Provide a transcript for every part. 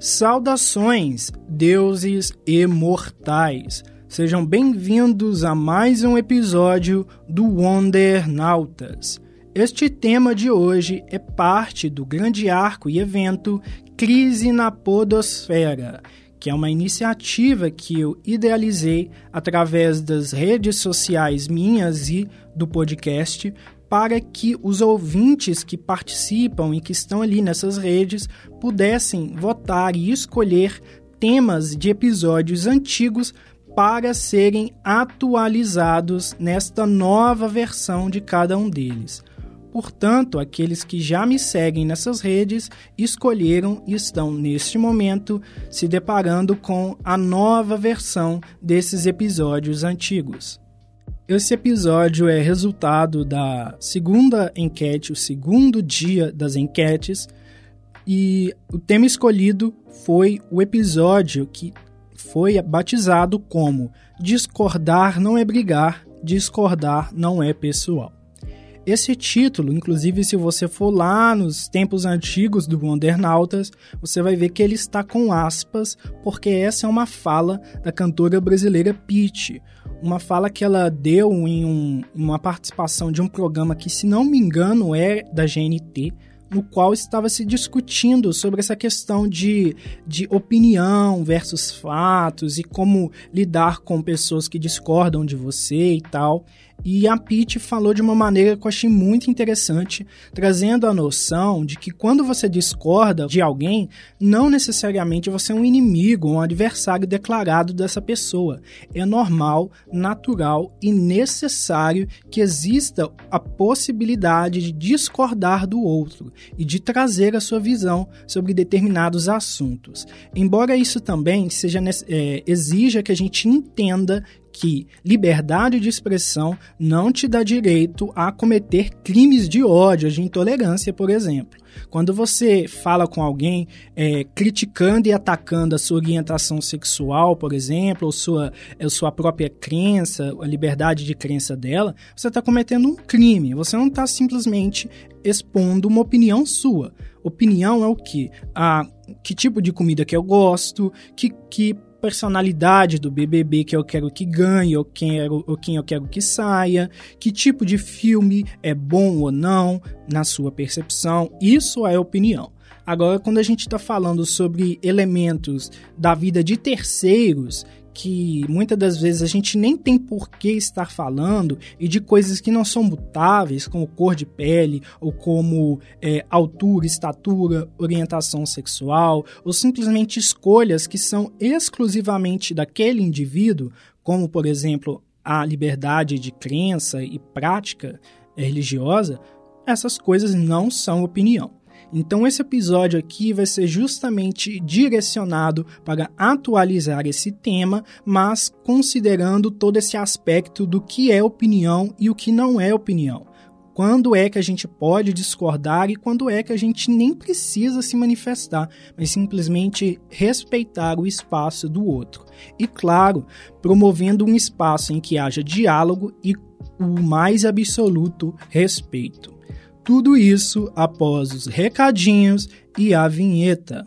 Saudações, deuses imortais! Sejam bem-vindos a mais um episódio do Wondernautas. Este tema de hoje é parte do grande arco e evento Crise na Podosfera, que é uma iniciativa que eu idealizei através das redes sociais minhas e do podcast para que os ouvintes que participam e que estão ali nessas redes pudessem votar e escolher temas de episódios antigos para serem atualizados nesta nova versão de cada um deles. Portanto, aqueles que já me seguem nessas redes escolheram e estão neste momento se deparando com a nova versão desses episódios antigos. Esse episódio é resultado da segunda enquete, o segundo dia das enquetes, e o tema escolhido foi o episódio que foi batizado como Discordar não é brigar, discordar não é pessoal. Esse título, inclusive, se você for lá nos tempos antigos do Wondernautas, você vai ver que ele está com aspas, porque essa é uma fala da cantora brasileira Pitty. Uma fala que ela deu em um, uma participação de um programa que, se não me engano, é da GNT, no qual estava se discutindo sobre essa questão de, de opinião versus fatos e como lidar com pessoas que discordam de você e tal. E a Pete falou de uma maneira que eu achei muito interessante, trazendo a noção de que quando você discorda de alguém, não necessariamente você é um inimigo um adversário declarado dessa pessoa. É normal, natural e necessário que exista a possibilidade de discordar do outro e de trazer a sua visão sobre determinados assuntos. Embora isso também seja é, exija que a gente entenda que liberdade de expressão não te dá direito a cometer crimes de ódio, de intolerância, por exemplo. Quando você fala com alguém é, criticando e atacando a sua orientação sexual, por exemplo, ou sua, a sua própria crença, a liberdade de crença dela, você está cometendo um crime. Você não está simplesmente expondo uma opinião sua. Opinião é o que? Ah, que tipo de comida que eu gosto, que, que personalidade do BBB que eu quero que ganhe ou quem, eu, ou quem eu quero que saia, que tipo de filme é bom ou não, na sua percepção. Isso é opinião. Agora, quando a gente está falando sobre elementos da vida de terceiros, que muitas das vezes a gente nem tem por que estar falando e de coisas que não são mutáveis, como cor de pele, ou como é, altura, estatura, orientação sexual, ou simplesmente escolhas que são exclusivamente daquele indivíduo, como, por exemplo, a liberdade de crença e prática religiosa, essas coisas não são opinião. Então, esse episódio aqui vai ser justamente direcionado para atualizar esse tema, mas considerando todo esse aspecto do que é opinião e o que não é opinião. Quando é que a gente pode discordar e quando é que a gente nem precisa se manifestar, mas simplesmente respeitar o espaço do outro. E, claro, promovendo um espaço em que haja diálogo e o mais absoluto respeito. Tudo isso após os recadinhos e a vinheta.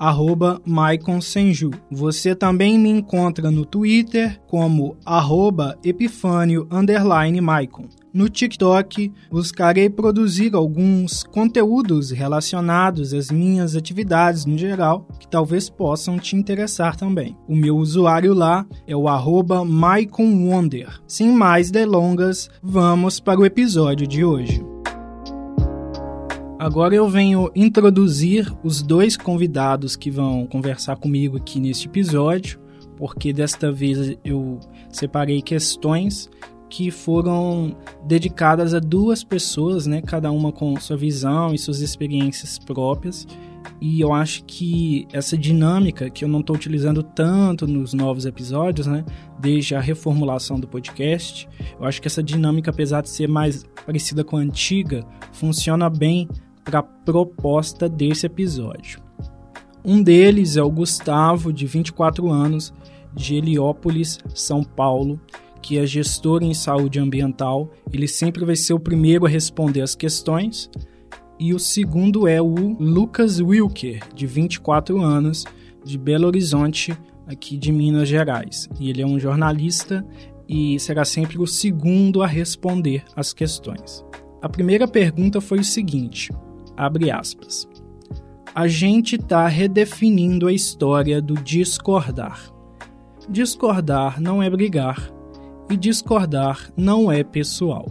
arroba Senju. Você também me encontra no Twitter como arroba Epifânio Maicon. No TikTok, buscarei produzir alguns conteúdos relacionados às minhas atividades no geral, que talvez possam te interessar também. O meu usuário lá é o arroba Wonder. Sem mais delongas, vamos para o episódio de hoje. Agora eu venho introduzir os dois convidados que vão conversar comigo aqui neste episódio, porque desta vez eu separei questões que foram dedicadas a duas pessoas, né, cada uma com sua visão e suas experiências próprias. E eu acho que essa dinâmica que eu não estou utilizando tanto nos novos episódios, né, desde a reformulação do podcast, eu acho que essa dinâmica, apesar de ser mais parecida com a antiga, funciona bem para a proposta desse episódio. Um deles é o Gustavo, de 24 anos, de Heliópolis, São Paulo, que é gestor em saúde ambiental. Ele sempre vai ser o primeiro a responder as questões. E o segundo é o Lucas Wilker, de 24 anos, de Belo Horizonte, aqui de Minas Gerais. E ele é um jornalista e será sempre o segundo a responder as questões. A primeira pergunta foi o seguinte: abre aspas. A gente está redefinindo a história do discordar. Discordar não é brigar, e discordar não é pessoal.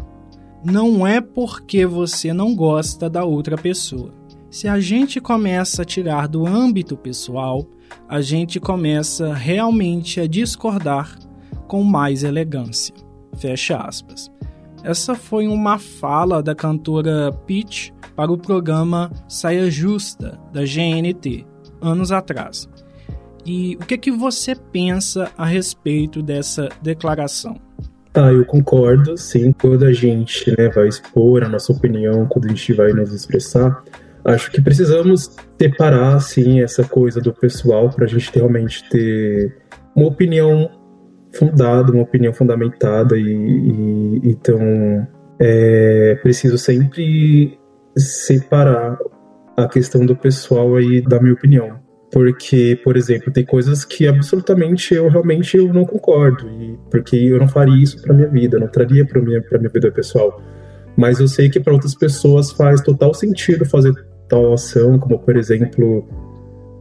Não é porque você não gosta da outra pessoa. Se a gente começa a tirar do âmbito pessoal, a gente começa realmente a discordar com mais elegância. Fecha aspas. Essa foi uma fala da cantora Peach para o programa Saia Justa da GNT, anos atrás. E o que, que você pensa a respeito dessa declaração? Tá, eu concordo, sim. Quando a gente né, vai expor a nossa opinião, quando a gente vai nos expressar, acho que precisamos separar, sim, essa coisa do pessoal para a gente realmente ter uma opinião fundada, uma opinião fundamentada e, e então é preciso sempre separar a questão do pessoal aí da minha opinião. Porque, por exemplo, tem coisas que absolutamente eu realmente eu não concordo, e porque eu não faria isso para minha vida, não traria para minha para minha vida pessoal. Mas eu sei que para outras pessoas faz total sentido fazer tal ação, como por exemplo,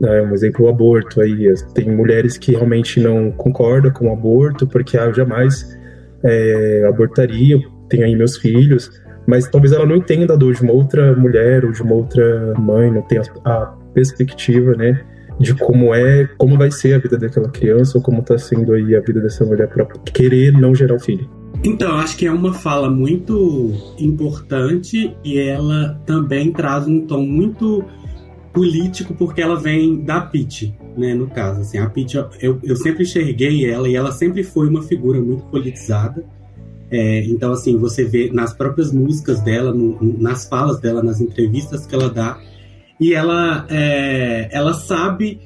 né, um exemplo o aborto aí, tem mulheres que realmente não concordam com o aborto porque ah, eu jamais é, abortaria, tenho aí meus filhos, mas talvez ela não entenda a dor de uma outra mulher ou de uma outra mãe, não tenha a perspectiva, né? de como é, como vai ser a vida daquela criança ou como está sendo aí a vida dessa mulher para querer não gerar o filho. Então, acho que é uma fala muito importante e ela também traz um tom muito político porque ela vem da Pitt, né, no caso, assim, a Pitt, eu, eu sempre enxerguei ela e ela sempre foi uma figura muito politizada, é, então, assim, você vê nas próprias músicas dela, no, nas falas dela, nas entrevistas que ela dá, e ela, é, ela sabe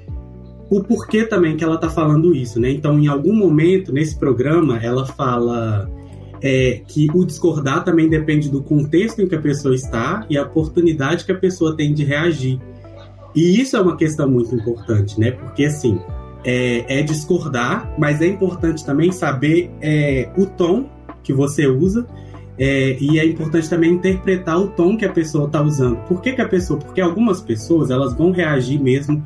o porquê também que ela está falando isso, né? Então, em algum momento nesse programa, ela fala é, que o discordar também depende do contexto em que a pessoa está e a oportunidade que a pessoa tem de reagir. E isso é uma questão muito importante, né? Porque assim é, é discordar, mas é importante também saber é, o tom que você usa é, e é importante também interpretar o tom que a pessoa está usando. Por que, que a pessoa? Porque algumas pessoas elas vão reagir mesmo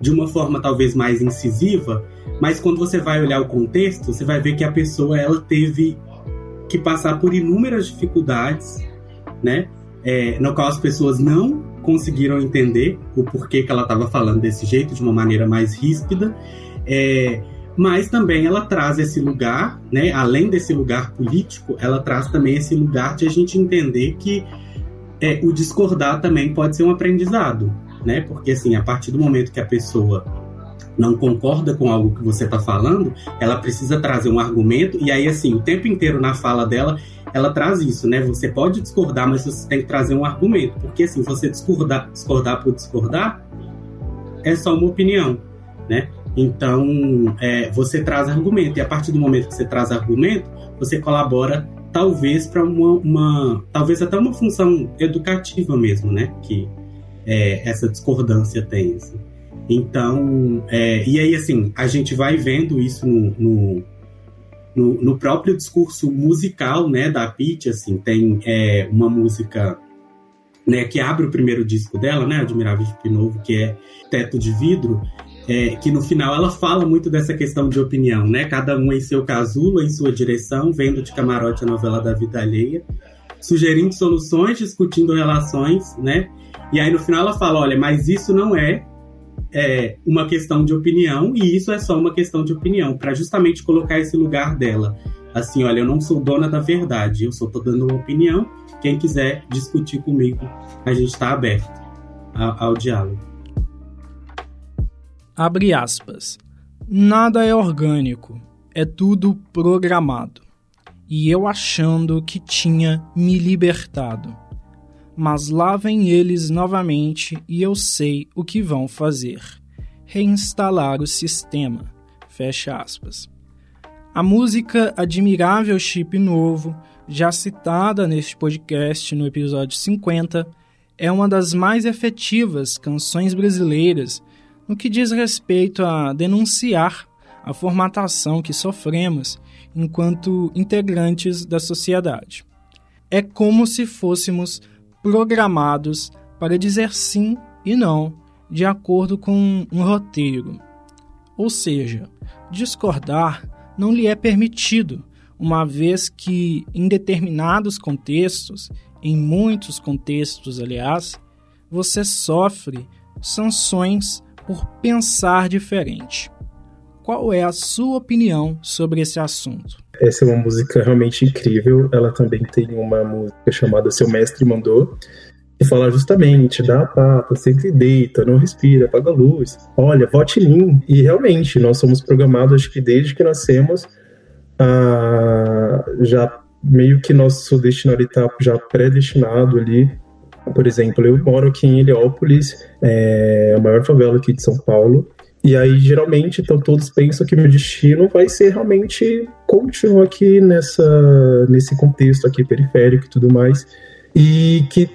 de uma forma talvez mais incisiva, mas quando você vai olhar o contexto, você vai ver que a pessoa ela teve que passar por inúmeras dificuldades, né? É, no qual as pessoas não conseguiram entender o porquê que ela estava falando desse jeito, de uma maneira mais ríspida. É, mas também ela traz esse lugar, né, além desse lugar político, ela traz também esse lugar de a gente entender que é, o discordar também pode ser um aprendizado, né? Porque assim, a partir do momento que a pessoa não concorda com algo que você está falando, ela precisa trazer um argumento e aí assim, o tempo inteiro na fala dela, ela traz isso, né? Você pode discordar, mas você tem que trazer um argumento, porque assim, você discordar, discordar por discordar é só uma opinião, né? Então, é, você traz argumento, e a partir do momento que você traz argumento, você colabora talvez para uma, uma, talvez até uma função educativa mesmo, né? Que é, essa discordância tem. Assim. Então, é, e aí assim, a gente vai vendo isso no, no, no, no próprio discurso musical, né, da Pitty, assim, tem é, uma música né, que abre o primeiro disco dela, né, Admirável de Novo, que é Teto de Vidro, é, que no final ela fala muito dessa questão de opinião, né? Cada um em seu casulo, em sua direção, vendo de camarote a novela da vida alheia, sugerindo soluções, discutindo relações, né? E aí no final ela fala, olha, mas isso não é, é uma questão de opinião e isso é só uma questão de opinião, para justamente colocar esse lugar dela assim, olha, eu não sou dona da verdade, eu só tô dando uma opinião. Quem quiser discutir comigo, a gente está aberto ao, ao diálogo. Abre aspas. Nada é orgânico, é tudo programado. E eu achando que tinha me libertado. Mas lá vem eles novamente e eu sei o que vão fazer: reinstalar o sistema. Fecha aspas. A música Admirável Chip Novo, já citada neste podcast no episódio 50, é uma das mais efetivas canções brasileiras no que diz respeito a denunciar a formatação que sofremos enquanto integrantes da sociedade. É como se fôssemos programados para dizer sim e não de acordo com um roteiro. Ou seja, discordar não lhe é permitido, uma vez que, em determinados contextos, em muitos contextos, aliás, você sofre sanções por pensar diferente. Qual é a sua opinião sobre esse assunto? Essa é uma música realmente incrível. Ela também tem uma música chamada Seu Mestre Mandou, que fala justamente, dá a pata, sempre deita, não respira, apaga a luz. Olha, vote em mim. E realmente, nós somos programados, acho que desde que nascemos, a, já meio que nosso destino está já predestinado ali. Por exemplo, eu moro aqui em Heliópolis, é a maior favela aqui de São Paulo, e aí, geralmente, então, todos pensam que meu destino vai ser realmente continuar aqui nessa, nesse contexto aqui periférico e tudo mais. E que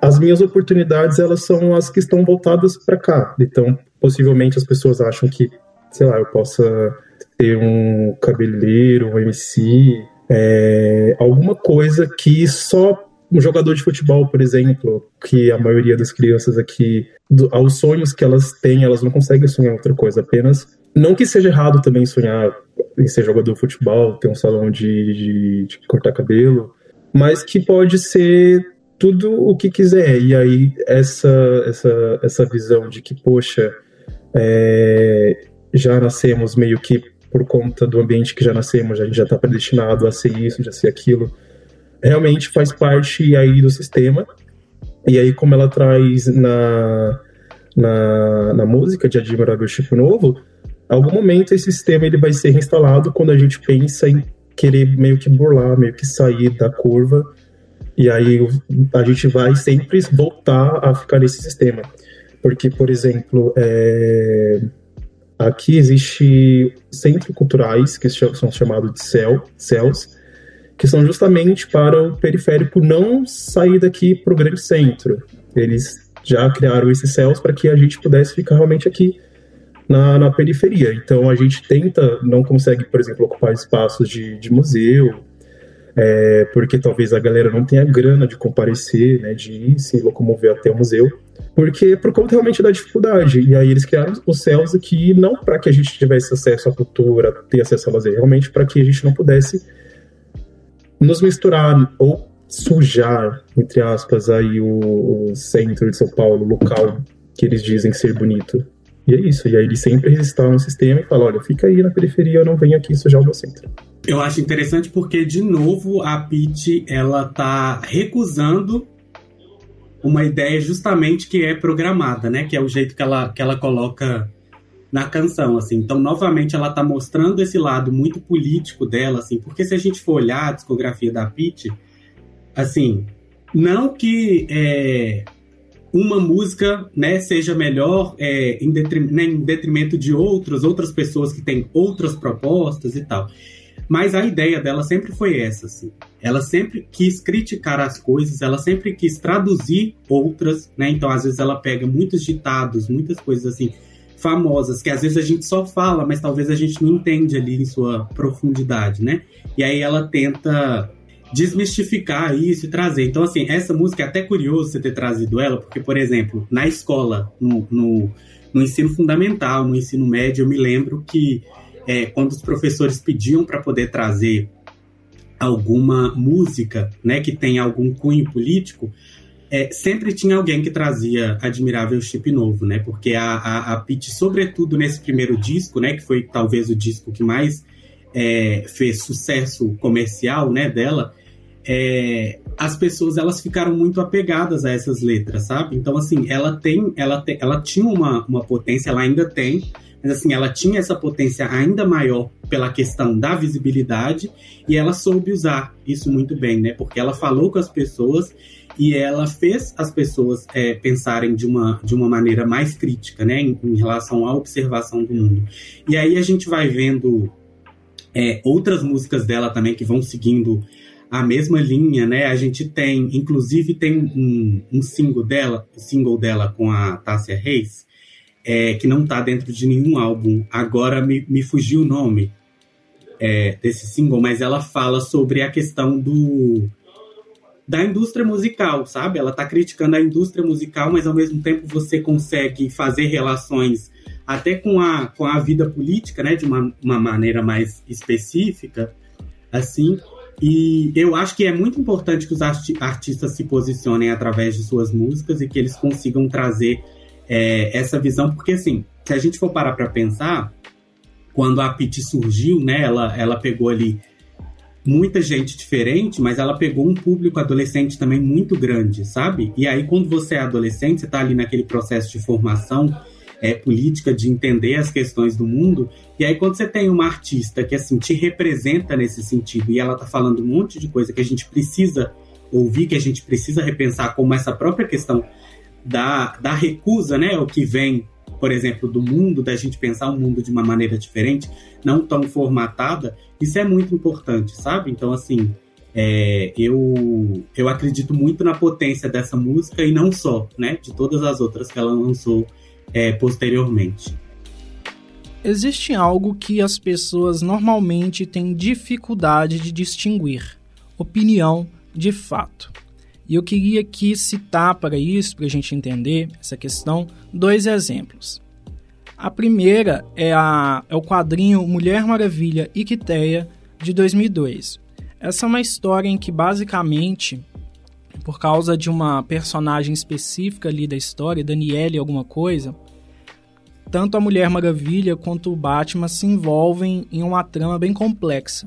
as minhas oportunidades, elas são as que estão voltadas para cá. Então, possivelmente, as pessoas acham que, sei lá, eu possa ter um cabeleireiro, um MC, é, alguma coisa que só um jogador de futebol, por exemplo, que a maioria das crianças aqui, do, aos sonhos que elas têm, elas não conseguem sonhar outra coisa, apenas. Não que seja errado também sonhar em ser jogador de futebol, ter um salão de, de, de cortar cabelo, mas que pode ser tudo o que quiser. E aí, essa, essa, essa visão de que, poxa, é, já nascemos meio que por conta do ambiente que já nascemos, a gente já está predestinado a ser isso, já ser aquilo realmente faz parte aí do sistema. E aí, como ela traz na, na, na música de Admirável Chip Novo, algum momento esse sistema ele vai ser reinstalado quando a gente pensa em querer meio que burlar, meio que sair da curva. E aí a gente vai sempre voltar a ficar nesse sistema. Porque, por exemplo, é... aqui existe centros culturais que são chamados de CEL, CELs, que são justamente para o periférico não sair daqui para o grande centro. Eles já criaram esses céus para que a gente pudesse ficar realmente aqui na, na, periferia. Então a gente tenta, não consegue, por exemplo, ocupar espaços de, de museu, é, porque talvez a galera não tenha grana de comparecer, né, de ir se locomover até o museu, porque por conta realmente da dificuldade. E aí eles criaram os céus aqui não para que a gente tivesse acesso à cultura, ter acesso a lazer, realmente para que a gente não pudesse nos misturar ou sujar, entre aspas, aí o, o, centro de São Paulo, o local que eles dizem ser bonito. E é isso. E aí eles sempre resistam no sistema e falam, olha, fica aí na periferia, não vem aqui sujar o meu centro. Eu acho interessante porque, de novo, a Pete, ela tá recusando uma ideia justamente que é programada, né? Que é o jeito que ela, que ela coloca na canção, assim. Então, novamente, ela tá mostrando esse lado muito político dela, assim, porque se a gente for olhar a discografia da Pitty, assim, não que é, uma música, né, seja melhor é, em, detrimento, né, em detrimento de outras, outras pessoas que têm outras propostas e tal. Mas a ideia dela sempre foi essa, assim. Ela sempre quis criticar as coisas, ela sempre quis traduzir outras, né? Então, às vezes, ela pega muitos ditados, muitas coisas assim, famosas, que às vezes a gente só fala, mas talvez a gente não entende ali em sua profundidade, né? E aí ela tenta desmistificar isso e trazer. Então, assim, essa música é até curioso você ter trazido ela, porque, por exemplo, na escola, no, no, no ensino fundamental, no ensino médio, eu me lembro que é, quando os professores pediam para poder trazer alguma música, né, que tem algum cunho político, é, sempre tinha alguém que trazia admirável chip novo, né? Porque a, a, a sobretudo nesse primeiro disco, né? Que foi talvez o disco que mais é, fez sucesso comercial, né, dela, é, as pessoas elas ficaram muito apegadas a essas letras, sabe? Então assim, ela tem, ela, te, ela tinha uma, uma potência, ela ainda tem, mas assim, ela tinha essa potência ainda maior pela questão da visibilidade e ela soube usar isso muito bem, né? Porque ela falou com as pessoas e ela fez as pessoas é, pensarem de uma, de uma maneira mais crítica, né? Em, em, relação à observação do mundo. E aí a gente vai vendo é, outras músicas dela também que vão seguindo a mesma linha, né? A gente tem, inclusive, tem um, um single dela, single dela com a Tássia Reis, é, que não está dentro de nenhum álbum. Agora me, me fugiu o nome é, desse single, mas ela fala sobre a questão do da indústria musical, sabe? Ela está criticando a indústria musical, mas ao mesmo tempo você consegue fazer relações até com a, com a vida política, né? De uma, uma maneira mais específica, assim. E eu acho que é muito importante que os artistas se posicionem através de suas músicas e que eles consigam trazer é, essa visão, porque assim, se a gente for parar para pensar, quando a Pit surgiu, né, ela, ela pegou ali muita gente diferente, mas ela pegou um público adolescente também muito grande, sabe? E aí, quando você é adolescente, você está ali naquele processo de formação é, política, de entender as questões do mundo, e aí quando você tem uma artista que, assim, te representa nesse sentido, e ela tá falando um monte de coisa que a gente precisa ouvir, que a gente precisa repensar, como essa própria questão da, da recusa, né? O que vem, por exemplo, do mundo, da gente pensar o mundo de uma maneira diferente, não tão formatada, isso é muito importante, sabe? Então, assim, é, eu, eu acredito muito na potência dessa música e não só, né? De todas as outras que ela lançou é, posteriormente. Existe algo que as pessoas normalmente têm dificuldade de distinguir: opinião de fato. E eu queria aqui citar para isso, para a gente entender essa questão, dois exemplos. A primeira é, a, é o quadrinho Mulher Maravilha Iquiteia, de 2002. Essa é uma história em que, basicamente, por causa de uma personagem específica ali da história, Daniele alguma coisa, tanto a Mulher Maravilha quanto o Batman se envolvem em uma trama bem complexa.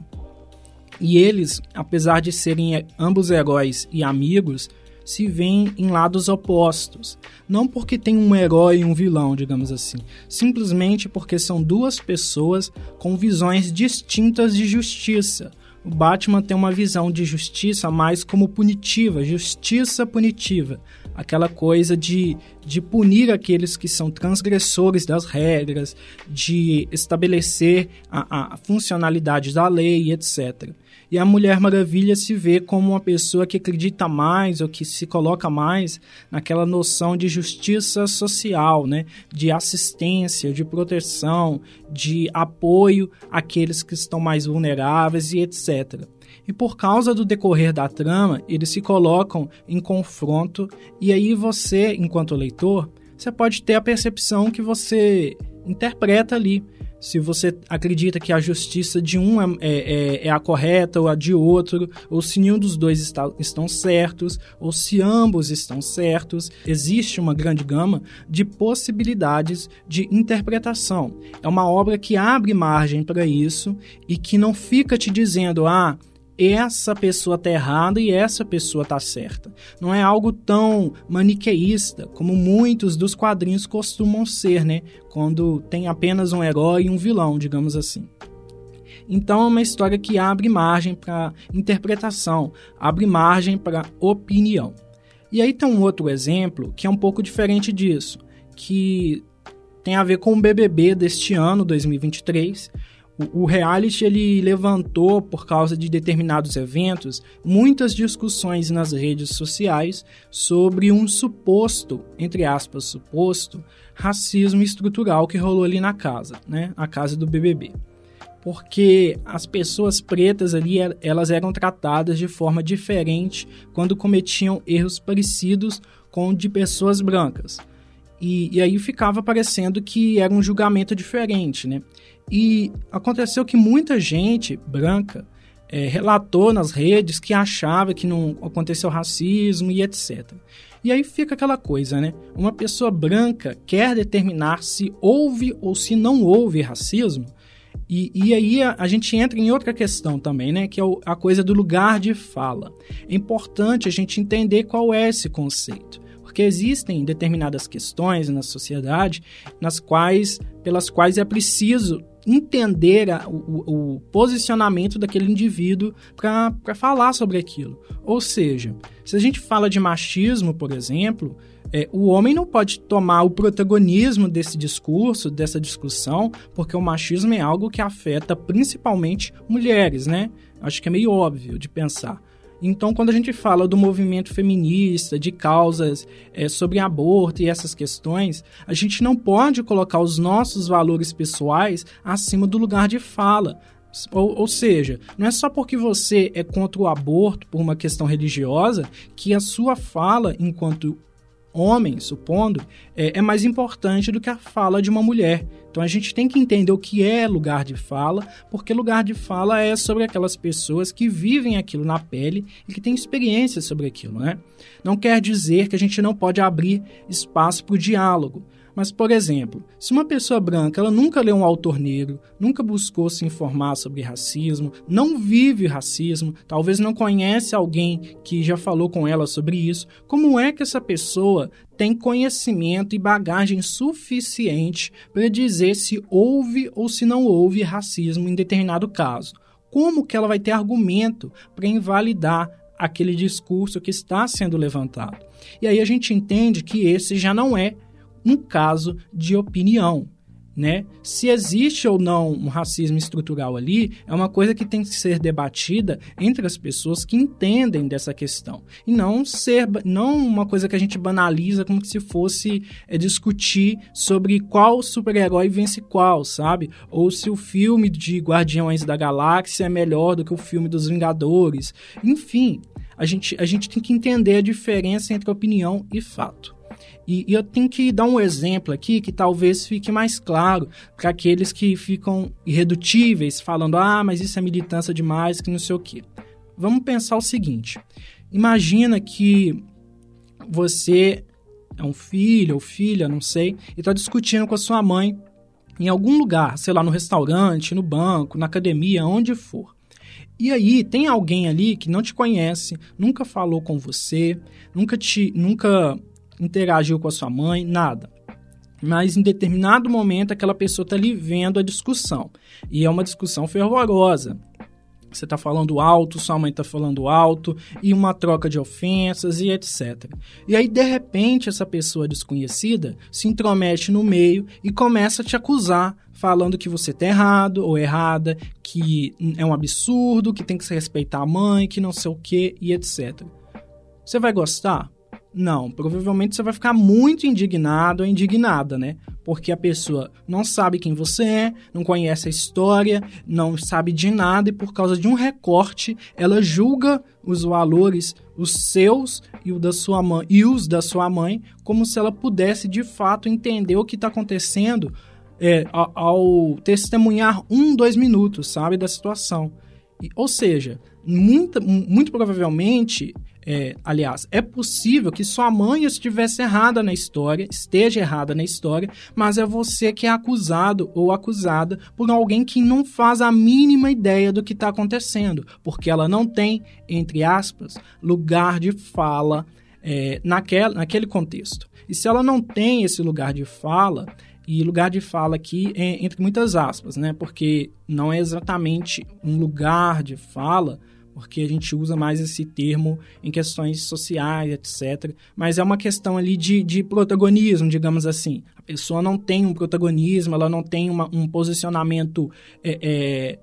E eles, apesar de serem ambos heróis e amigos, se veem em lados opostos. Não porque tem um herói e um vilão, digamos assim. Simplesmente porque são duas pessoas com visões distintas de justiça. O Batman tem uma visão de justiça mais como punitiva, justiça punitiva aquela coisa de, de punir aqueles que são transgressores das regras, de estabelecer a, a funcionalidade da lei, etc. E a Mulher Maravilha se vê como uma pessoa que acredita mais ou que se coloca mais naquela noção de justiça social, né? de assistência, de proteção, de apoio àqueles que estão mais vulneráveis e etc. E por causa do decorrer da trama, eles se colocam em confronto e aí você, enquanto leitor, você pode ter a percepção que você interpreta ali. Se você acredita que a justiça de um é, é, é a correta ou a de outro, ou se nenhum dos dois está, estão certos, ou se ambos estão certos, existe uma grande gama de possibilidades de interpretação. É uma obra que abre margem para isso e que não fica te dizendo, ah, essa pessoa tá errada e essa pessoa tá certa. Não é algo tão maniqueísta como muitos dos quadrinhos costumam ser, né? Quando tem apenas um herói e um vilão, digamos assim. Então é uma história que abre margem para interpretação, abre margem para opinião. E aí tem um outro exemplo que é um pouco diferente disso, que tem a ver com o BBB deste ano, 2023, o, reality ele levantou por causa de determinados eventos muitas discussões nas redes sociais sobre um suposto, entre aspas, suposto racismo estrutural que rolou ali na casa, né? A casa do BBB. Porque as pessoas pretas ali, elas eram tratadas de forma diferente quando cometiam erros parecidos com de pessoas brancas. E, e aí ficava parecendo que era um julgamento diferente, né? E aconteceu que muita gente branca é, relatou nas redes que achava que não aconteceu racismo e etc. E aí fica aquela coisa, né? Uma pessoa branca quer determinar se houve ou se não houve racismo, E, e aí a, a, gente entra em outra questão também, né? Que é o, a coisa do lugar de fala. É importante a gente entender qual é esse conceito. Porque existem determinadas questões na sociedade nas quais, pelas quais é preciso entender a, o, o, posicionamento daquele indivíduo para falar sobre aquilo. Ou seja, se a gente fala de machismo, por exemplo, é, o homem não pode tomar o protagonismo desse discurso, dessa discussão, porque o machismo é algo que afeta principalmente mulheres, né? Acho que é meio óbvio de pensar. Então, quando a gente fala do movimento feminista, de causas é, sobre aborto e essas questões, a gente não pode colocar os nossos valores pessoais acima do lugar de fala. Ou, ou, seja, não é só porque você é contra o aborto por uma questão religiosa que a sua fala enquanto homem, supondo, é, é, mais importante do que a fala de uma mulher. Então a gente tem que entender o que é lugar de fala, porque lugar de fala é sobre aquelas pessoas que vivem aquilo na pele e que têm experiência sobre aquilo, né? Não quer dizer que a gente não pode abrir espaço para o diálogo, mas, por exemplo, se uma pessoa branca ela nunca leu um autor negro, nunca buscou se informar sobre racismo, não vive racismo, talvez não conhece alguém que já falou com ela sobre isso, como é que essa pessoa tem conhecimento e bagagem suficiente para dizer se houve ou se não houve racismo em determinado caso? Como que ela vai ter argumento para invalidar aquele discurso que está sendo levantado? E aí a gente entende que esse já não é um caso de opinião. Né? Se existe ou não um racismo estrutural ali, é uma coisa que tem que ser debatida entre as pessoas que entendem dessa questão. E não ser não uma coisa que a gente banaliza como se fosse é, discutir sobre qual super-herói vence qual, sabe? Ou se o filme de Guardiões da Galáxia é melhor do que o filme dos Vingadores. Enfim, a gente, a gente tem que entender a diferença entre opinião e fato. E, e, eu tenho que dar um exemplo aqui que talvez fique mais claro para aqueles que ficam irredutíveis, falando: ah, mas isso é militância demais, que não sei o quê. Vamos pensar o seguinte: imagina que você é um filho ou filha, não sei, e está discutindo com a sua mãe em algum lugar, sei lá, no restaurante, no banco, na academia, onde for. E aí tem alguém ali que não te conhece, nunca falou com você, nunca te, nunca interagiu com a sua mãe, nada. Mas em determinado momento aquela pessoa está ali vendo a discussão. E é uma discussão fervorosa. Você está falando alto, sua mãe está falando alto, e uma troca de ofensas e etc. E aí, de repente, essa pessoa desconhecida se intromete no meio e começa a te acusar, falando que você está errado ou errada, que é um absurdo, que tem que se respeitar a mãe, que não sei o que e etc. Você vai gostar? Não, provavelmente você vai ficar muito indignado ou indignada, né? Porque a pessoa não sabe quem você é, não conhece a história, não sabe de nada e por causa de um recorte, ela julga os valores, os seus e, o da sua mãe, e os da sua mãe, como se ela pudesse de fato entender o que está acontecendo é, ao, testemunhar um, dois minutos, sabe, da situação. E, ou seja, muito, muito provavelmente é, aliás, é possível que sua mãe estivesse errada na história, esteja errada na história, mas é você que é acusado ou acusada por alguém que não faz a mínima ideia do que está acontecendo, porque ela não tem, entre aspas, lugar de fala é, naquele, naquele contexto. E se ela não tem esse lugar de fala, e lugar de fala aqui é entre muitas aspas, né? Porque não é exatamente um lugar de fala porque a gente usa mais esse termo em questões sociais, etc. Mas é uma questão ali de, de protagonismo, digamos assim. A pessoa não tem um protagonismo, ela não tem uma, um posicionamento é, é,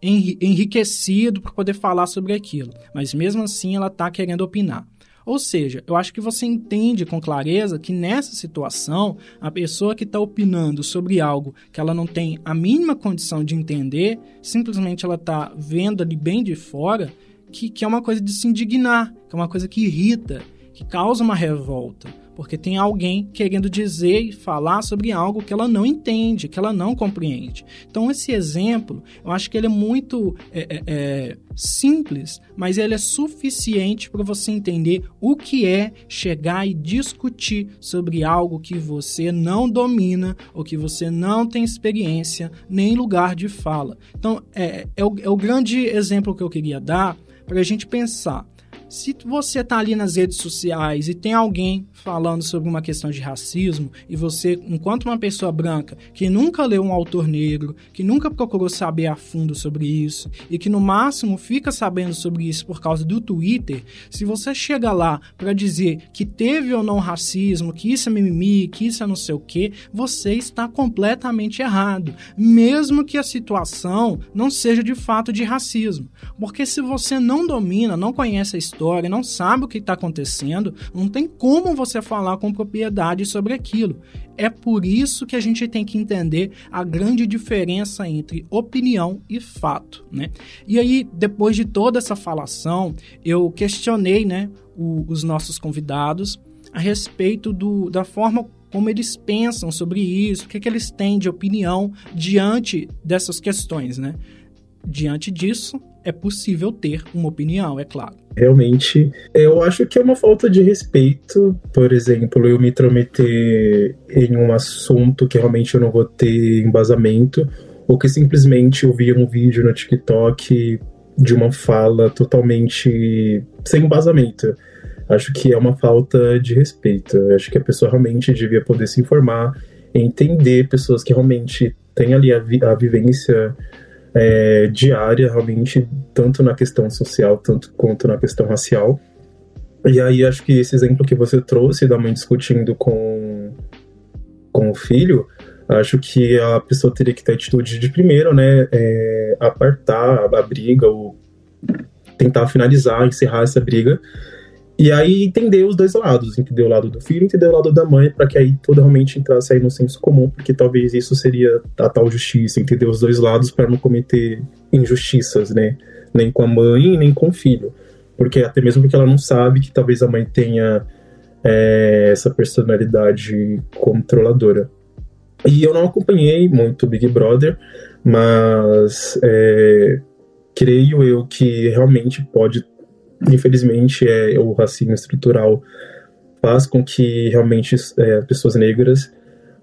enriquecido para poder falar sobre aquilo. Mas mesmo assim ela está querendo opinar. Ou seja, eu acho que você entende com clareza que nessa situação, a pessoa que está opinando sobre algo que ela não tem a mínima condição de entender, simplesmente ela está vendo ali bem de fora, que, que é uma coisa de se indignar, que é uma coisa que irrita, que causa uma revolta. Porque tem alguém querendo dizer e falar sobre algo que ela não entende, que ela não compreende. Então, esse exemplo, eu acho que ele é muito é, é, é simples, mas ele é suficiente para você entender o que é chegar e discutir sobre algo que você não domina ou que você não tem experiência nem lugar de fala. Então, é, é, o, é o grande exemplo que eu queria dar para a gente pensar se você está ali nas redes sociais e tem alguém falando sobre uma questão de racismo e você, enquanto uma pessoa branca que nunca leu um autor negro, que nunca procurou saber a fundo sobre isso e que no máximo fica sabendo sobre isso por causa do Twitter, se você chega lá para dizer que teve ou não racismo, que isso é mimimi, que isso é não sei o que, você está completamente errado, mesmo que a situação não seja de fato de racismo. Porque se você não domina, não conhece a história, não sabe o que está acontecendo, não tem como você falar com propriedade sobre aquilo. É por isso que a gente tem que entender a grande diferença entre opinião e fato, né? E aí, depois de toda essa falação, eu questionei, né, o, os nossos convidados a respeito do, da forma como eles pensam sobre isso, o que, que eles têm de opinião diante dessas questões, né? Diante disso, é possível ter uma opinião, é claro. Realmente, eu acho que é uma falta de respeito, por exemplo, eu me intrometer em um assunto que realmente eu não vou ter embasamento, ou que simplesmente eu vi um vídeo no TikTok de uma fala totalmente sem embasamento. Acho que é uma falta de respeito. Acho que a pessoa realmente devia poder se informar, entender pessoas que realmente têm ali a, vi a vivência é, diária, realmente, tanto na questão social, tanto quanto na questão racial. E aí acho que esse exemplo que você trouxe da mãe discutindo com, com o filho, acho que a pessoa teria que ter atitude de primeiro, né, é, apartar a, a briga ou tentar finalizar, encerrar essa briga e aí entender os dois lados, entender o lado do filho, entender o lado da mãe, para que aí tudo realmente entrasse aí no senso comum, porque talvez isso seria a tal justiça, entender os dois lados para não cometer injustiças, né? Nem com a mãe, nem com o filho. Porque até mesmo porque ela não sabe que talvez a mãe tenha é, essa personalidade controladora. E eu não acompanhei muito Big Brother, mas é, creio eu que realmente pode infelizmente, é, o racismo estrutural faz com que realmente é, pessoas negras,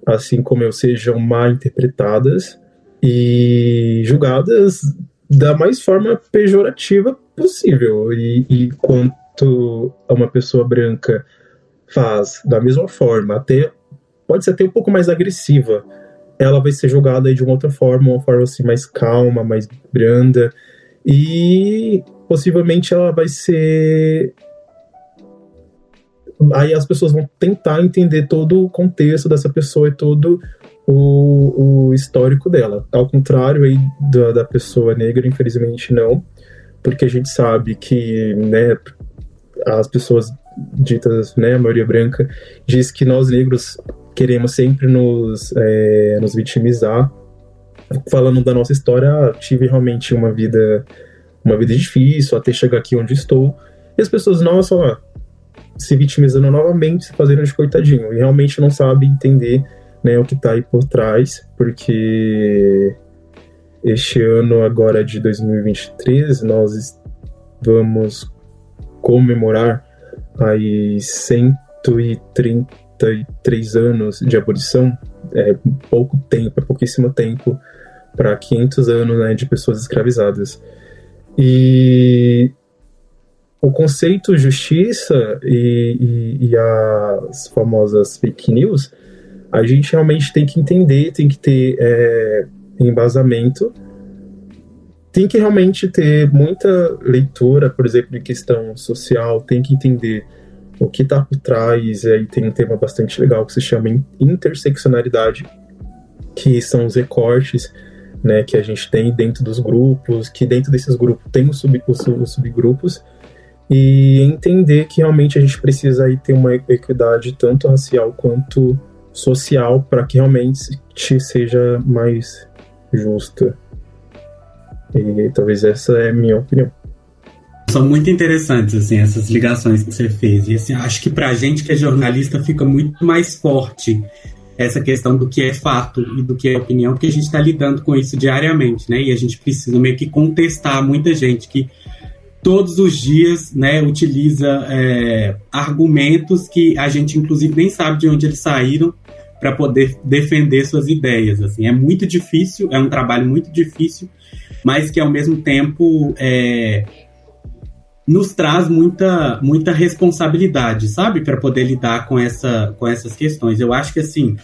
assim como eu, sejam mal interpretadas e julgadas da mais forma pejorativa possível. E, e quanto uma pessoa branca faz da mesma forma, até pode ser até um pouco mais agressiva, ela vai ser julgada de uma outra forma, uma forma assim mais calma, mais branda. E possivelmente ela vai ser. Aí as pessoas vão tentar entender todo o contexto dessa pessoa e todo o, o histórico dela. Ao contrário aí da, da pessoa negra, infelizmente não, porque a gente sabe que né, as pessoas ditas, né, a maioria branca, diz que nós negros queremos sempre nos, é, nos vitimizar. Falando da nossa história, tive realmente uma vida uma vida difícil até chegar aqui onde estou. E as pessoas novas falam, se vitimizando novamente, se fazendo de coitadinho. E realmente não sabem entender né, o que está aí por trás, porque este ano agora de 2023 nós vamos comemorar aí 133 anos de abolição, é pouco tempo, é pouquíssimo tempo para 500 anos né, de pessoas escravizadas. E o conceito justiça e, e, e, as famosas fake news, a gente realmente tem que entender, tem que ter é, embasamento, tem que realmente ter muita leitura, por exemplo, em questão social, tem que entender o que está por trás, e aí tem um tema bastante legal que se chama interseccionalidade, que são os recortes né, que a gente tem dentro dos grupos, que dentro desses grupos tem os, sub, os, os subgrupos, e entender que realmente a gente precisa aí ter uma equidade tanto racial quanto social para que realmente seja mais justa. E talvez essa é a minha opinião. são muito interessantes, assim, essas ligações que você fez. E, assim, acho que pra gente que é jornalista fica muito mais forte essa questão do que é fato e do que é opinião, porque a gente está lidando com isso diariamente, né? E a gente precisa meio que contestar muita gente que todos os dias, né, utiliza é, argumentos que a gente inclusive nem sabe de onde eles saíram para poder defender suas ideias. Assim, é muito difícil, é um trabalho muito difícil, mas que ao mesmo tempo é, nos traz muita, muita responsabilidade, sabe, para poder lidar com, essa, com essas questões. Eu acho que assim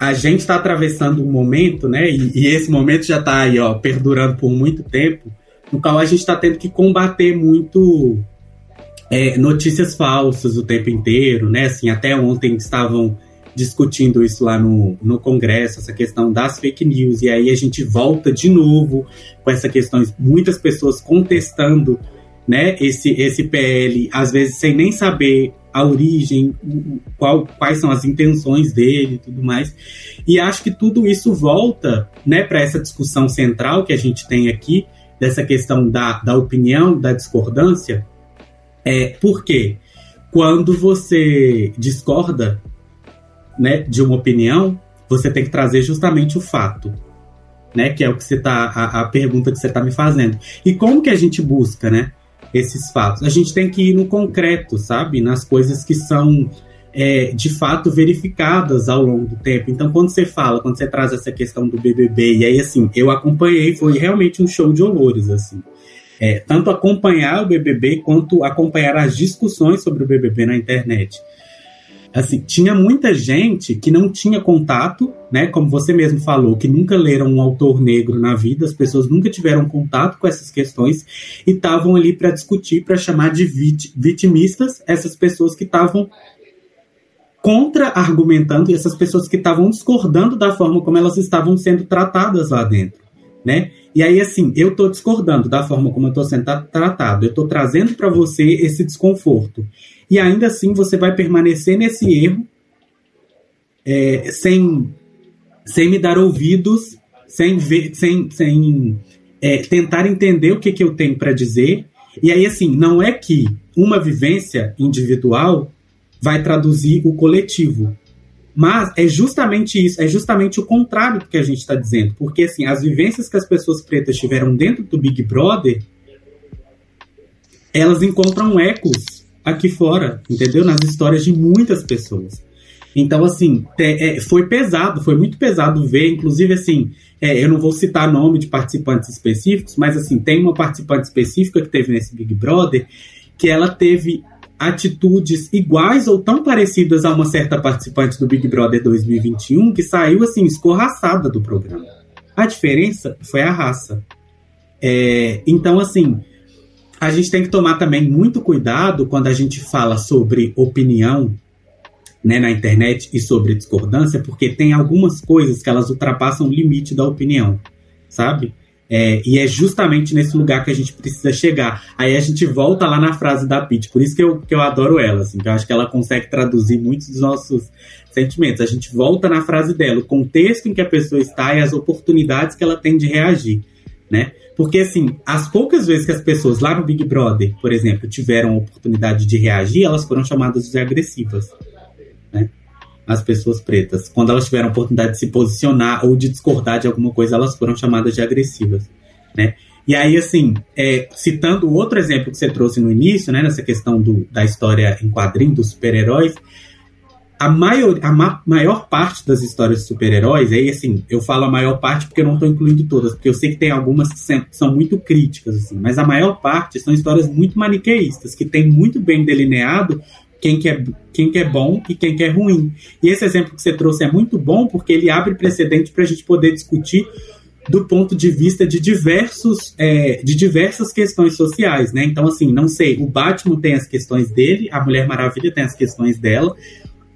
a gente está atravessando um momento, né, e, e esse momento já está aí, ó, perdurando por muito tempo, no qual a gente está tendo que combater muito é, notícias falsas o tempo inteiro, né? Assim, até ontem estavam discutindo isso lá no, no Congresso, essa questão das fake news, e aí a gente volta de novo com essa questão, muitas pessoas contestando né, esse, esse PL, às vezes sem nem saber a origem, qual, quais são as intenções dele e tudo mais. E acho que tudo isso volta né, para essa discussão central que a gente tem aqui, dessa questão da, da opinião, da discordância. É, por quê? Quando você discorda né, de uma opinião, você tem que trazer justamente o fato, né? Que é o que você tá a, a pergunta que você está me fazendo. E como que a gente busca, né? Esses fatos. A gente tem que ir no concreto, sabe? Nas coisas que são é, de fato verificadas ao longo do tempo. Então, quando você fala, quando você traz essa questão do BBB, e aí assim, eu acompanhei, foi realmente um show de horrores, assim. É, tanto acompanhar o BBB quanto acompanhar as discussões sobre o BBB na internet assim, tinha muita gente que não tinha contato, né? Como você mesmo falou, que nunca leram um autor negro na vida, as pessoas nunca tiveram contato com essas questões e estavam ali para discutir, para chamar de vit vitimistas essas pessoas que estavam contra-argumentando e essas pessoas que estavam discordando da forma como elas estavam sendo tratadas lá dentro, né? E aí, assim, eu estou discordando da forma como eu estou sendo tratado, eu estou trazendo para você esse desconforto e ainda assim você vai permanecer nesse erro é, sem, sem me dar ouvidos, sem ver, sem, sem é, tentar entender o que, que eu tenho para dizer. E aí, assim, não é que uma vivência individual vai traduzir o coletivo. Mas é justamente isso, é justamente o contrário do que a gente está dizendo. Porque, assim, as vivências que as pessoas pretas tiveram dentro do Big Brother, elas encontram ecos aqui fora, entendeu? Nas histórias de muitas pessoas. Então, assim, é, foi pesado, foi muito pesado ver, inclusive, assim, é, eu não vou citar nome de participantes específicos, mas, assim, tem uma participante específica que teve nesse Big Brother que ela teve atitudes iguais ou tão parecidas a uma certa participante do Big Brother 2021 que saiu, assim, escorraçada do programa. A diferença foi a raça. É, então, assim, a gente tem que tomar também muito cuidado quando a gente fala sobre opinião né, na internet e sobre discordância, porque tem algumas coisas que elas ultrapassam o limite da opinião, sabe? É, e é justamente nesse lugar que a gente precisa chegar. Aí a gente volta lá na frase da Pete, por isso que eu, que eu adoro ela, assim, que eu acho que ela consegue traduzir muitos dos nossos sentimentos. A gente volta na frase dela, o contexto em que a pessoa está e as oportunidades que ela tem de reagir, né? Porque, assim, as poucas vezes que as pessoas lá no Big Brother, por exemplo, tiveram a oportunidade de reagir, elas foram chamadas de agressivas. Né? As pessoas pretas. Quando elas tiveram a oportunidade de se posicionar ou de discordar de alguma coisa, elas foram chamadas de agressivas. Né? E aí, assim, é, citando outro exemplo que você trouxe no início, né, nessa questão do, da história em quadrinho dos super-heróis, a maior, a ma maior parte das histórias de super-heróis, aí assim, eu falo a maior parte porque eu não estou incluindo todas, porque eu sei que tem algumas que são muito críticas, assim, mas a maior parte são histórias muito maniqueístas, que tem muito bem delineado quem que, é, quem que é bom e quem que é ruim. E esse exemplo que você trouxe é muito bom porque ele abre precedente para a gente poder discutir do ponto de vista de diversos é, de diversas questões sociais, né? Então, assim, não sei, o Batman tem as questões dele, a Mulher Maravilha tem as questões dela,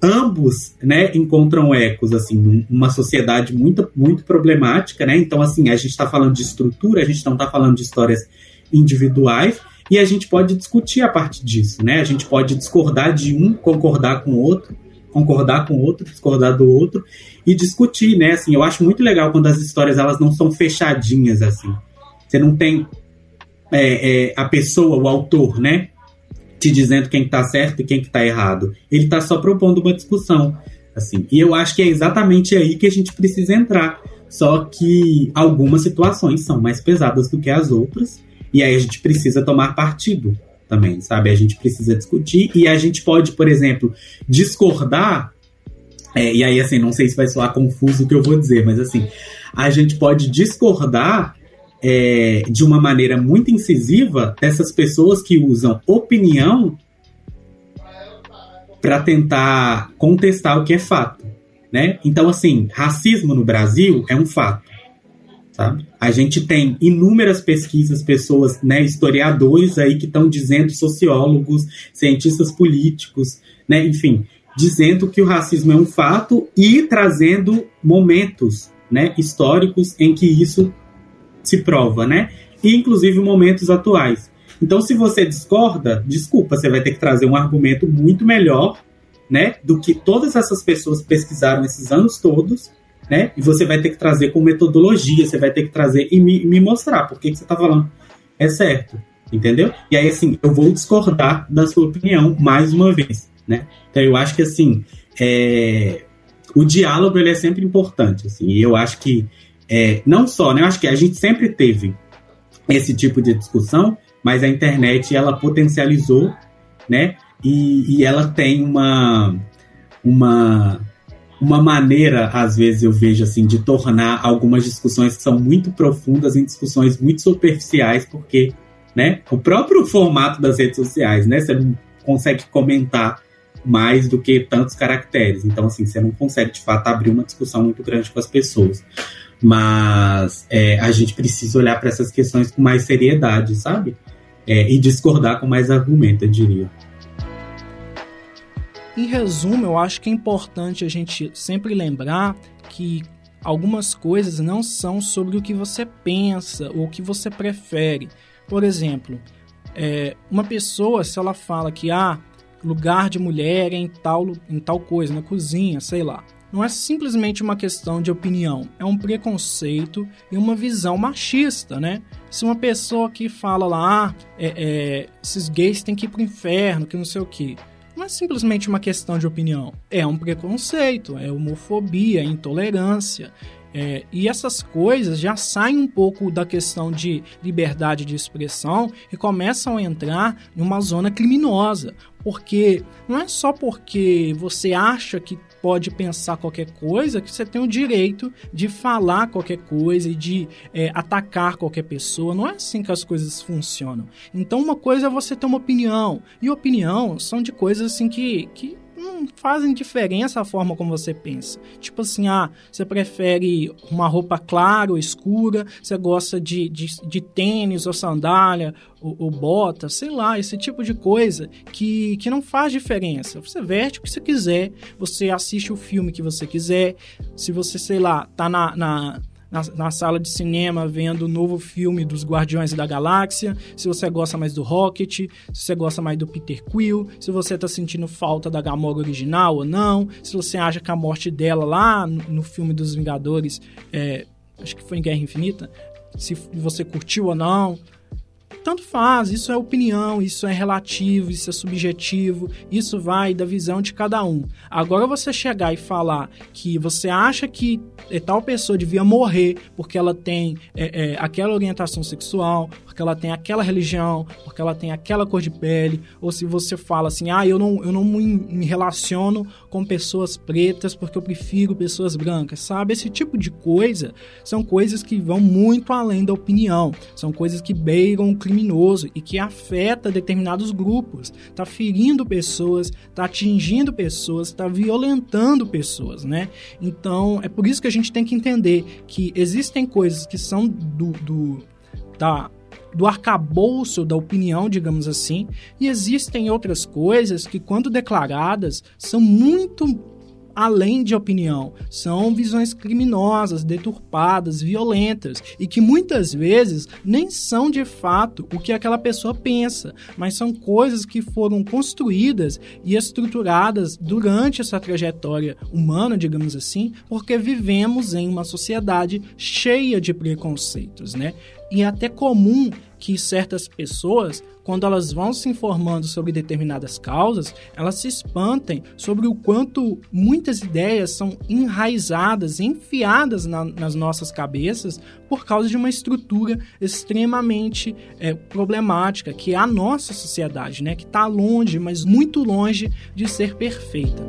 ambos, né, encontram ecos, assim, numa sociedade muito, muito problemática, né, então, assim, a gente está falando de estrutura, a gente não está falando de histórias individuais, e a gente pode discutir a partir disso, né, a gente pode discordar de um, concordar com o outro, concordar com o outro, discordar do outro, e discutir, né, assim, eu acho muito legal quando as histórias, elas não são fechadinhas, assim, você não tem é, é, a pessoa, o autor, né? Te dizendo quem está certo e quem está errado. Ele está só propondo uma discussão. Assim, e eu acho que é exatamente aí que a gente precisa entrar. Só que algumas situações são mais pesadas do que as outras, e aí a gente precisa tomar partido também, sabe? A gente precisa discutir e a gente pode, por exemplo, discordar. É, e aí, assim, não sei se vai soar confuso o que eu vou dizer, mas assim, a gente pode discordar é, de uma maneira muito incisiva dessas pessoas que usam opinião para tentar contestar o que é fato, né? Então, assim, racismo no Brasil é um fato, sabe? A gente tem inúmeras pesquisas, pessoas, né, historiadores aí que estão dizendo, sociólogos, cientistas políticos, né, enfim, dizendo que o racismo é um fato e trazendo momentos, né, históricos em que isso se prova, né? E inclusive momentos atuais. Então, se você discorda, desculpa, você vai ter que trazer um argumento muito melhor, né, do que todas essas pessoas pesquisaram esses anos todos, né? E você vai ter que trazer com metodologia, você vai ter que trazer e me, me mostrar por que, que você está falando é certo, entendeu? E aí, assim, eu vou discordar da sua opinião mais uma vez, né? Então, eu acho que, assim, é... o diálogo, ele é sempre importante, assim, e eu acho que, é, não só, né? Eu acho que a gente sempre teve esse tipo de discussão, mas a internet ela potencializou, né? E, e ela tem uma, uma, uma maneira, às vezes eu vejo assim, de tornar algumas discussões que são muito profundas em discussões muito superficiais, porque, né? O próprio formato das redes sociais, né? Você não consegue comentar mais do que tantos caracteres. Então, assim, você não consegue, de fato, abrir uma discussão muito grande com as pessoas. Mas é, a gente precisa olhar para essas questões com mais seriedade, sabe? é, e discordar com mais argumento, eu diria. Em resumo, eu acho que é importante a gente sempre lembrar que algumas coisas não são sobre o que você pensa ou o que você prefere. Por exemplo, é, uma pessoa, se ela fala que ah, lugar de mulher é em tal, em tal coisa, na cozinha, sei lá não é simplesmente uma questão de opinião, é um preconceito e uma visão machista, né? Se uma pessoa que fala lá, ah, é, é, esses gays têm que ir pro inferno, que não sei o que, não é simplesmente uma questão de opinião, é um preconceito, é homofobia, é intolerância. É, e essas coisas já saem um pouco da questão de liberdade de expressão e começam a entrar em uma zona criminosa. Porque não é só porque você acha que pode pensar qualquer coisa, que você tem o direito de falar qualquer coisa e de é, atacar qualquer pessoa. Não é assim que as coisas funcionam. Então, uma coisa é você ter uma opinião, e opinião são de coisas assim que, que não fazem diferença a forma como você pensa. Tipo assim, ah, você prefere uma roupa clara ou escura, você gosta de, de, de tênis ou sandália ou, ou, bota, sei lá, esse tipo de coisa que, que não faz diferença. Você veste o que você quiser, você assiste o filme que você quiser, se você, sei lá, tá na, na na, na, sala de cinema vendo o novo filme dos Guardiões da Galáxia, se você gosta mais do Rocket, se você gosta mais do Peter Quill, se você está sentindo falta da Gamora original ou não, se você acha que a morte dela lá no, no filme dos Vingadores, é, acho que foi em Guerra Infinita, se você curtiu ou não tanto faz, isso é opinião, isso é relativo, isso é subjetivo, isso vai da visão de cada um. Agora você chegar e falar que você acha que tal pessoa devia morrer porque ela tem é, é, aquela orientação sexual, porque ela tem aquela religião, porque ela tem aquela cor de pele, ou se você fala assim, ah, eu não, eu não me relaciono com pessoas pretas porque eu prefiro pessoas brancas, sabe? Esse tipo de coisa são coisas que vão muito além da opinião, são coisas que beiram o crime criminoso e que afeta determinados grupos, está ferindo pessoas, está atingindo pessoas, está violentando pessoas, né? Então é por isso que a gente tem que entender que existem coisas que são do, do da do arcabouço da opinião, digamos assim, e existem outras coisas que, quando declaradas, são muito além de opinião, são visões criminosas, deturpadas, violentas e que muitas vezes nem são de fato o que aquela pessoa pensa, mas são coisas que foram construídas e estruturadas durante essa trajetória humana, digamos assim, porque vivemos em uma sociedade cheia de preconceitos, né? E é até comum que certas pessoas, quando elas vão se informando sobre determinadas causas, elas se espantem sobre o quanto muitas ideias são enraizadas, enfiadas na, nas nossas cabeças por causa de uma estrutura extremamente é, problemática que é a nossa sociedade, né? Que está longe, mas muito longe de ser perfeita.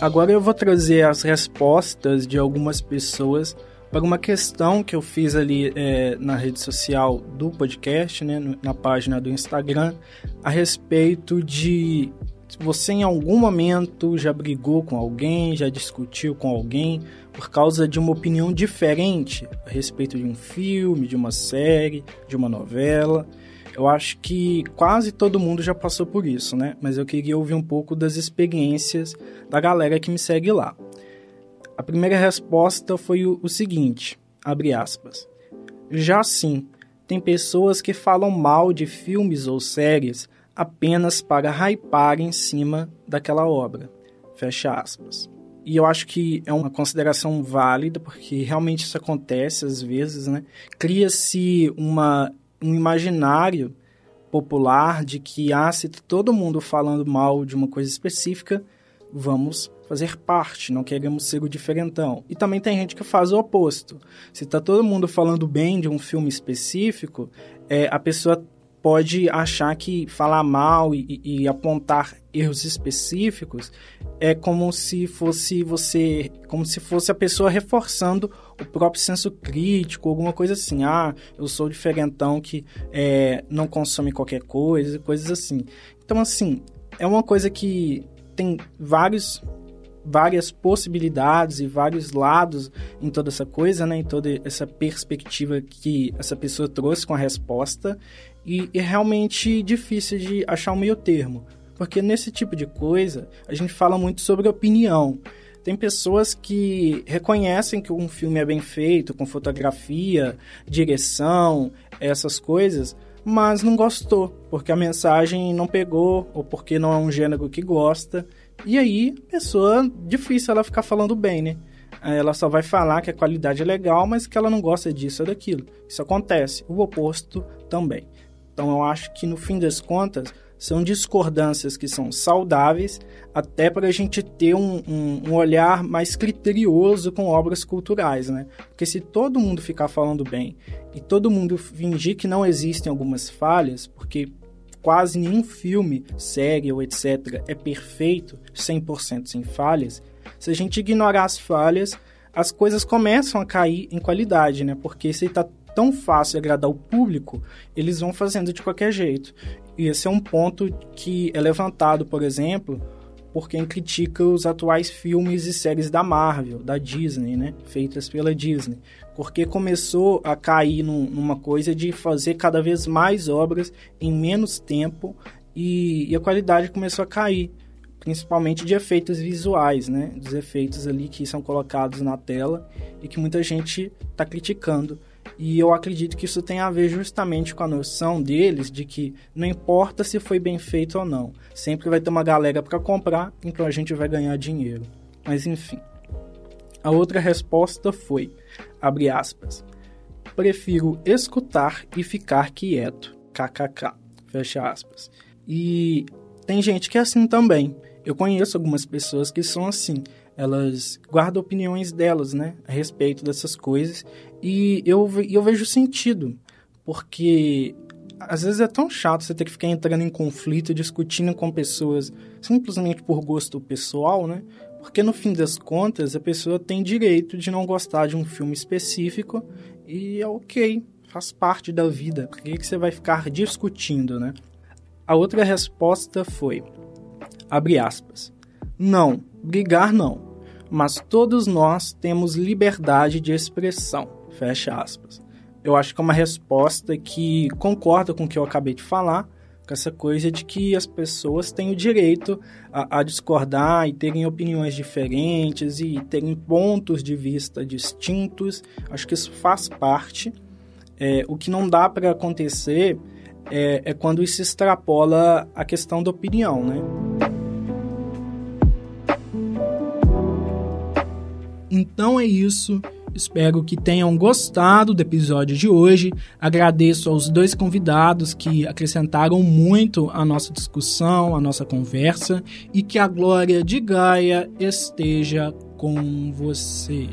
Agora eu vou trazer as respostas de algumas pessoas para uma questão que eu fiz ali é, na rede social do podcast, né, na página do Instagram, a respeito de você em algum momento já brigou com alguém, já discutiu com alguém por causa de uma opinião diferente a respeito de um filme, de uma série, de uma novela. Eu acho que quase todo mundo já passou por isso, né? Mas eu queria ouvir um pouco das experiências da galera que me segue lá. A primeira resposta foi o, o seguinte, abre aspas. Já sim, tem pessoas que falam mal de filmes ou séries apenas para hypar em cima daquela obra. Fecha aspas. E eu acho que é uma consideração válida, porque realmente isso acontece às vezes, né? Cria-se uma, um imaginário popular de que, ah, se todo mundo falando mal de uma coisa específica, vamos fazer parte, não queremos ser o diferentão. E também tem gente que faz o oposto. Se tá todo mundo falando bem de um filme específico, é, a pessoa pode achar que falar mal e, e, apontar erros específicos é como se fosse você, como se fosse a pessoa reforçando o próprio senso crítico, alguma coisa assim. Ah, eu sou diferentão que é, não consome qualquer coisa, coisas assim. Então, assim, é uma coisa que tem vários várias possibilidades e vários lados em toda essa coisa, né? Em toda essa perspectiva que essa pessoa trouxe com a resposta. E é realmente difícil de achar um meio termo. Porque nesse tipo de coisa, a gente fala muito sobre opinião. Tem pessoas que reconhecem que um filme é bem feito, com fotografia, direção, essas coisas, mas não gostou, porque a mensagem não pegou, ou porque não é um gênero que gosta. E aí, pessoa, difícil ela ficar falando bem, né? Ela só vai falar que a qualidade é legal, mas que ela não gosta disso ou daquilo. Isso acontece. O oposto também. Então, eu acho que no fim das contas, são discordâncias que são saudáveis, até para a gente ter um, um, um, olhar mais criterioso com obras culturais, né? Porque se todo mundo ficar falando bem e todo mundo fingir que não existem algumas falhas, porque quase nenhum filme, série ou etc. é perfeito, 100% sem falhas, se a gente ignorar as falhas, as coisas começam a cair em qualidade, né? Porque se está tão fácil agradar o público, eles vão fazendo de qualquer jeito. E esse é um ponto que é levantado, por exemplo, por quem critica os atuais filmes e séries da Marvel, da Disney, né? Feitas pela Disney porque começou a cair num, numa coisa de fazer cada vez mais obras em menos tempo e, e, a qualidade começou a cair, principalmente de efeitos visuais, né? Dos efeitos ali que são colocados na tela e que muita gente está criticando. E eu acredito que isso tem a ver justamente com a noção deles de que não importa se foi bem feito ou não, sempre vai ter uma galera para comprar, então a gente vai ganhar dinheiro. Mas enfim. A outra resposta foi: abre aspas. Prefiro escutar e ficar quieto. KKK. Fecha aspas. E tem gente que é assim também. Eu conheço algumas pessoas que são assim. Elas guardam opiniões delas, né? A respeito dessas coisas. E eu, eu vejo sentido. Porque às vezes é tão chato você ter que ficar entrando em conflito, discutindo com pessoas simplesmente por gosto pessoal, né? Porque no fim das contas, a pessoa tem direito de não gostar de um filme específico e é ok, faz parte da vida. Por que, que você vai ficar discutindo, né? A outra resposta foi: abre aspas. Não, brigar não. Mas todos nós temos liberdade de expressão. Fecha aspas. Eu acho que é uma resposta que concorda com o que eu acabei de falar, com essa coisa de que as pessoas têm o direito a, a, discordar e terem opiniões diferentes e terem pontos de vista distintos. Acho que isso faz parte. É, o que não dá para acontecer é, é quando isso extrapola a questão da opinião, né? Então é isso. Espero que tenham gostado do episódio de hoje. Agradeço aos dois convidados que acrescentaram muito à nossa discussão, à nossa conversa e que a glória de Gaia esteja com você.